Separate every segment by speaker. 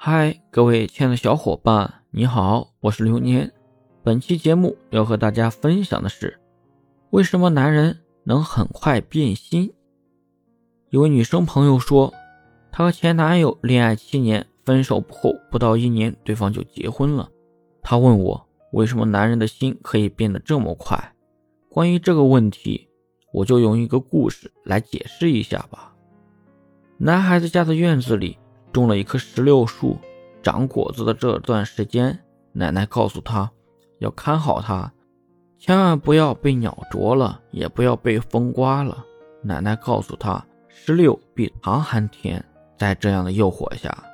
Speaker 1: 嗨，各位亲爱的小伙伴，你好，我是流年。本期节目要和大家分享的是，为什么男人能很快变心？一位女生朋友说，她和前男友恋爱七年，分手后不到一年，对方就结婚了。她问我，为什么男人的心可以变得这么快？关于这个问题，我就用一个故事来解释一下吧。男孩子家的院子里。种了一棵石榴树，长果子的这段时间，奶奶告诉他要看好它，千万不要被鸟啄了，也不要被风刮了。奶奶告诉他，石榴比糖还甜。在这样的诱惑下，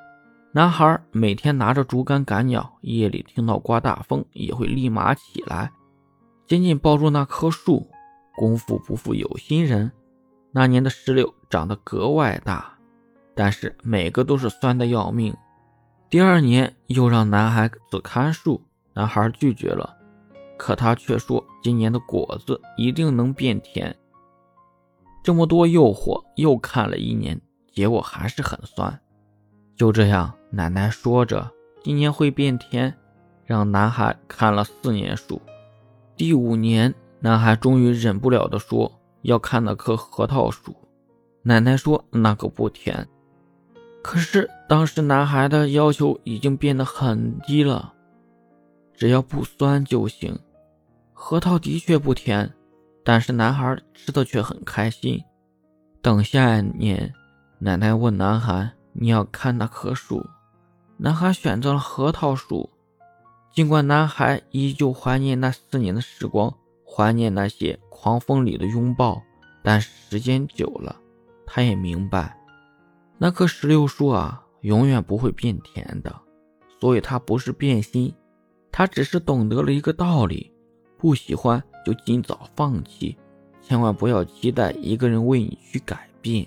Speaker 1: 男孩每天拿着竹竿赶鸟，夜里听到刮大风也会立马起来，紧紧抱住那棵树。功夫不负有心人，那年的石榴长得格外大。但是每个都是酸的要命。第二年又让男孩子看树，男孩拒绝了，可他却说今年的果子一定能变甜。这么多诱惑，又看了一年，结果还是很酸。就这样，奶奶说着今年会变甜，让男孩看了四年树。第五年，男孩终于忍不了的说要看那棵核桃树，奶奶说那个不甜。可是当时男孩的要求已经变得很低了，只要不酸就行。核桃的确不甜，但是男孩吃的却很开心。等下一年，奶奶问男孩：“你要看那棵树？”男孩选择了核桃树。尽管男孩依旧怀念那四年的时光，怀念那些狂风里的拥抱，但时间久了，他也明白。那棵石榴树啊，永远不会变甜的，所以它不是变心，它只是懂得了一个道理：不喜欢就尽早放弃，千万不要期待一个人为你去改变。